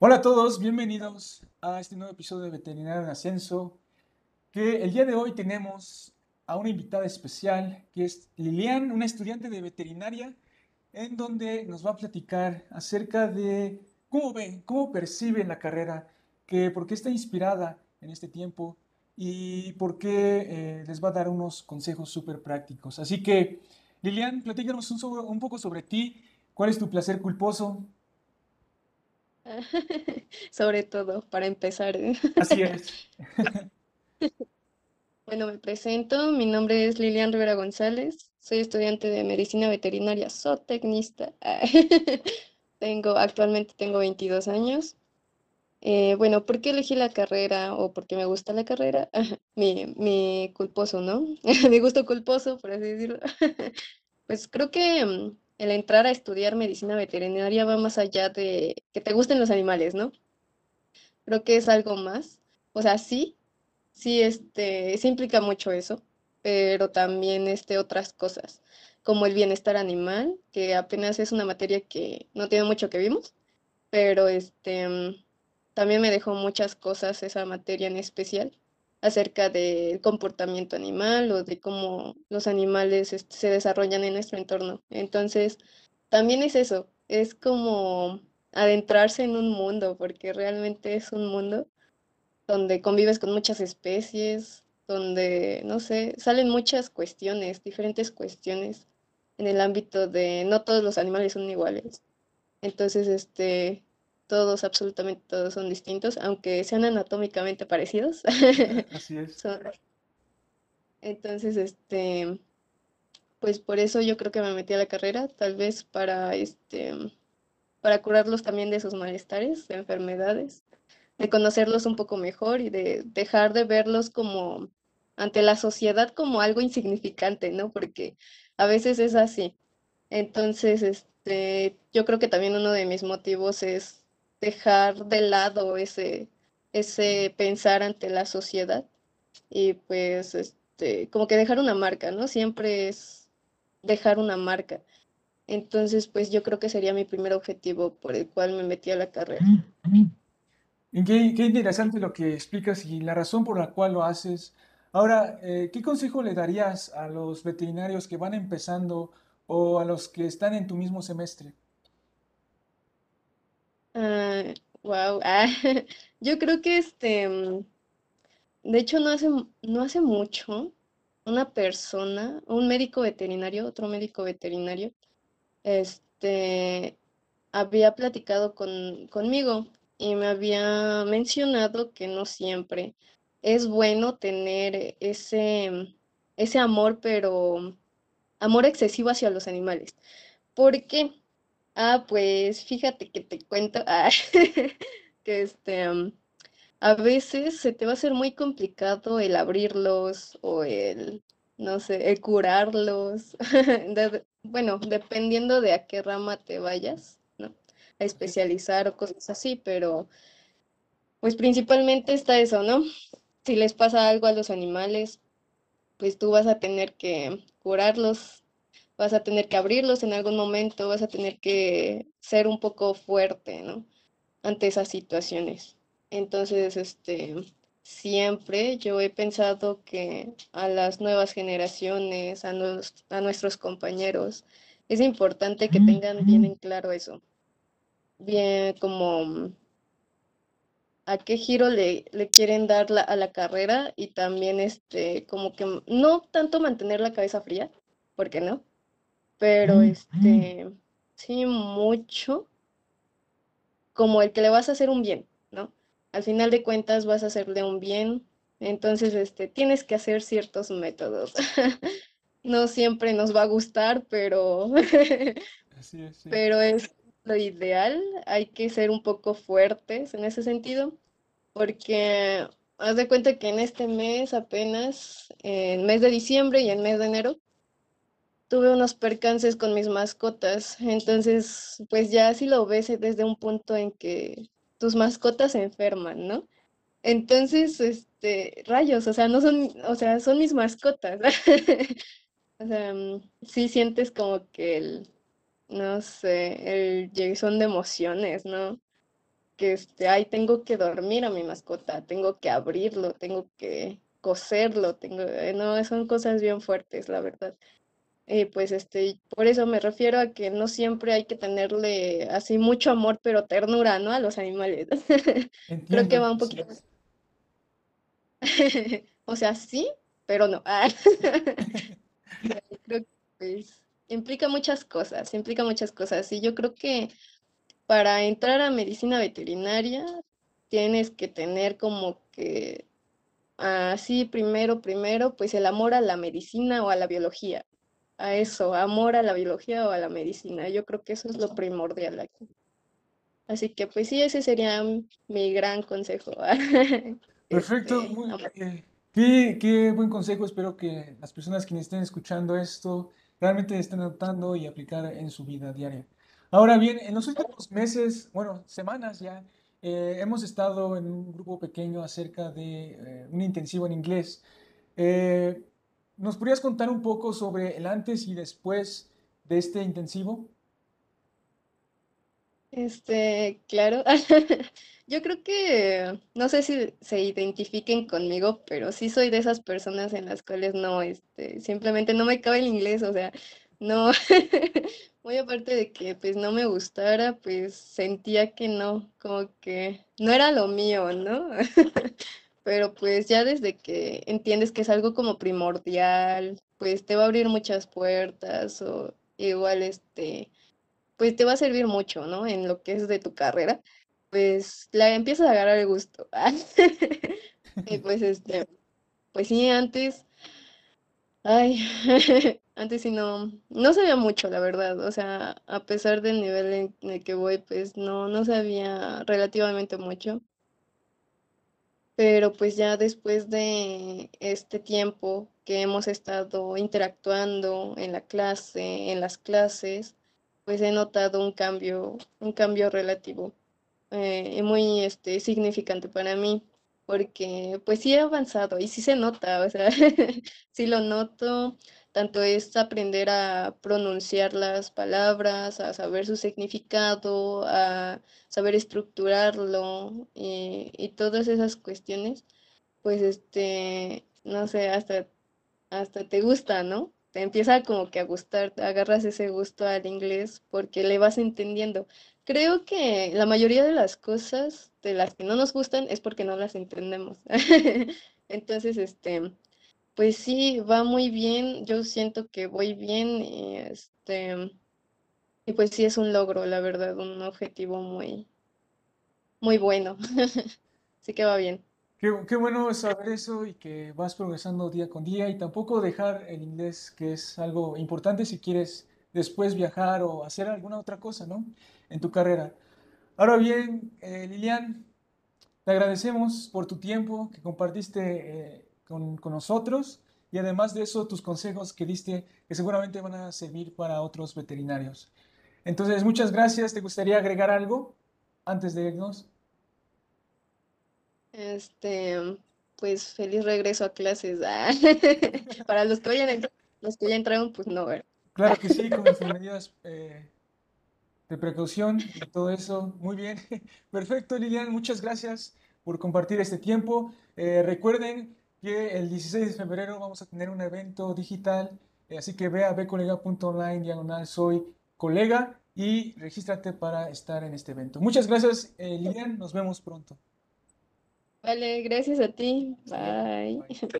Hola a todos, bienvenidos a este nuevo episodio de Veterinario en Ascenso, que el día de hoy tenemos a una invitada especial, que es Lilian, una estudiante de veterinaria, en donde nos va a platicar acerca de cómo ve, cómo percibe la carrera, que por qué está inspirada en este tiempo y por qué eh, les va a dar unos consejos súper prácticos. Así que, Lilian, platícanos un, sobre- un poco sobre ti, cuál es tu placer culposo. Sobre todo, para empezar. Así es. Bueno, me presento. Mi nombre es Lilian Rivera González. Soy estudiante de medicina veterinaria, zootecnista. Ah, Tengo, actualmente tengo 22 años. Eh, bueno, ¿por qué elegí la carrera o por qué me gusta la carrera? Mi, mi culposo, ¿no? Mi gusto culposo, por así decirlo. Pues creo que mm, el entrar a estudiar medicina veterinaria va más allá de que te gusten los animales, ¿no? Creo que es algo más. O sea, sí, sí, este, sí implica mucho eso, pero también este, otras cosas, como el bienestar animal, que apenas es una materia que no tiene mucho que vimos, pero este, mm, también me dejó muchas cosas esa materia en especial acerca del comportamiento animal o de cómo los animales este, se desarrollan en nuestro entorno. Entonces, también es eso, es como adentrarse en un mundo, porque realmente es un mundo donde convives con muchas especies, donde, no sé, salen muchas cuestiones, diferentes cuestiones en el ámbito de no todos los animales son iguales. Entonces, este, todos, absolutamente todos son distintos, aunque sean anatómicamente parecidos. Así es. Son- entonces, este, pues por eso yo creo que me metí a la carrera, tal vez para, este, para curarlos también de sus malestares, de enfermedades de conocerlos un poco mejor y de dejar de verlos como ante la sociedad como algo insignificante, ¿no? Porque a veces es así. Entonces, este, yo creo que también uno de mis motivos es dejar de lado ese, ese pensar ante la sociedad y pues, este, como que dejar una marca, ¿no? Siempre es dejar una marca. Entonces, pues yo creo que sería mi primer objetivo por el cual me metí a la carrera. Qué, qué interesante lo que explicas y la razón por la cual lo haces. Ahora, eh, ¿qué consejo le darías a los veterinarios que van empezando o a los que están en tu mismo semestre? Ah, wow. yo creo que este, mm, de hecho no hace, no hace mucho, una persona, un médico veterinario, otro médico veterinario, este, había platicado con, conmigo y me había mencionado que no siempre es bueno tener ese, ese amor, pero amor excesivo hacia los animales. ¿Por qué? Ah, pues fíjate que te cuento ah, que este, am, a veces se te va a hacer muy complicado el abrirlos o el, no sé, el curarlos. De- bueno, dependiendo de a qué rama te vayas, ¿no? A especializar o cosas así, pero pues principalmente está eso, ¿no? Si les pasa algo a los animales, pues tú vas a tener que curarlos vas a tener que abrirlos en algún momento, vas a tener que ser un poco fuerte, ¿no? Ante esas situaciones. Entonces, este, siempre yo he pensado que a las nuevas generaciones, a, nos- a nuestros compañeros, es importante que tengan bien en claro eso, bien como a qué giro le, le quieren dar la- a la carrera y también este, como que no tanto mantener la cabeza fría, porque no, pero este, sí mucho como el que le vas a hacer un bien, ¿no? Al final de cuentas vas a hacerle un bien, entonces este, tienes que hacer ciertos métodos. No siempre nos va a gustar, pero, así es, sí. pero es lo ideal. Hay que ser un poco fuertes en ese sentido, porque haz de cuenta que en este mes apenas, en mes de diciembre y en mes de enero, tuve unos percances con mis mascotas. Entonces, pues ya si lo ves eh, desde un punto en que tus mascotas se enferman, ¿no? Entonces, este, rayos, o sea, no son, o sea, son mis mascotas. O sea, mm, sí sientes como que el, no sé, el son de emociones, ¿no? que este, ay, tengo que dormir a mi mascota, tengo que abrirlo, tengo que coserlo, tengo, eh, no, son cosas bien fuertes, la verdad. Eh, pues este, por eso me refiero a que no siempre hay que tenerle así mucho amor, pero ternura, ¿no? A los animales. Creo que va un sí. poquito. O sea, sí, pero no. Creo que pues implica muchas cosas, implica muchas cosas. Y yo creo que para entrar a medicina veterinaria tienes que tener como que así primero, primero, pues el amor a la medicina o a la biología. A eso, amor a la biología o a la medicina. Yo creo que eso es lo primordial aquí. Así que pues sí, ese sería mi gran consejo. Perfecto, Este, muy, eh, qué, qué buen consejo. Espero que las personas quienes estén escuchando esto realmente estén adoptando y aplicar en su vida diaria. Ahora bien, en los últimos meses, bueno, semanas ya, eh, hemos estado en un grupo pequeño acerca de eh, un intensivo en inglés. ¿Nos podrías contar un poco sobre el antes y después de este intensivo? Este, claro. Yo creo que, no sé si se identifiquen conmigo, pero sí soy de esas personas en las cuales no, este, simplemente no me cabe el inglés, o sea, no, muy aparte de que pues no me gustara, pues sentía que no, como que no era lo mío, ¿no? Pero pues ya desde que entiendes que es algo como primordial, pues te va a abrir muchas puertas o igual este pues te va a servir mucho, ¿no? En lo que es de tu carrera, pues la empiezas a agarrar el gusto. Y pues este, pues sí, antes, ay, antes sí no, no sabía mucho, la verdad. O sea, a pesar del nivel en el que voy, pues no, no sabía relativamente mucho. Pero pues ya después de este tiempo que hemos estado interactuando en la clase, en las clases, pues he notado un cambio, un cambio relativo eh, muy este, significante para mí, porque pues sí he avanzado y sí se nota, o sea, sí lo noto, tanto es aprender a pronunciar las palabras, a saber su significado, a saber estructurarlo y, y todas esas cuestiones, pues este, no sé, hasta hasta te gusta, ¿no? Te empieza como que a gustar, agarras ese gusto al inglés porque le vas entendiendo. Creo que la mayoría de las cosas de las que no nos gustan es porque no las entendemos. Entonces, este, pues sí, va muy bien. Yo siento que voy bien y este, y pues sí es un logro, la verdad, un objetivo muy, muy bueno. Así que va bien. Qué, qué bueno saber eso y que vas progresando día con día y tampoco dejar el inglés, que es algo importante si quieres después viajar o hacer alguna otra cosa, ¿no? En tu carrera. Ahora bien, eh, Lilian, te agradecemos por tu tiempo que compartiste eh, con, con nosotros y además de eso tus consejos que diste que seguramente van a servir para otros veterinarios. Entonces, muchas gracias. ¿Te gustaría agregar algo antes de irnos? Este, pues feliz regreso a clases. ah. Para los que vayan a entrar, los que ya entraron, pues no, ¿verdad? Claro que sí, con sus medidas de precaución y todo eso. Muy bien. Perfecto, Lilian. Muchas gracias por compartir este tiempo. Eh, recuerden que el 16 de febrero vamos a tener un evento digital, eh, así que ve a bcolega.online diagonal soy colega y regístrate para estar en este evento. Muchas gracias, eh, Lilian. Nos vemos pronto. Vale, gracias a ti. Bye. Bye.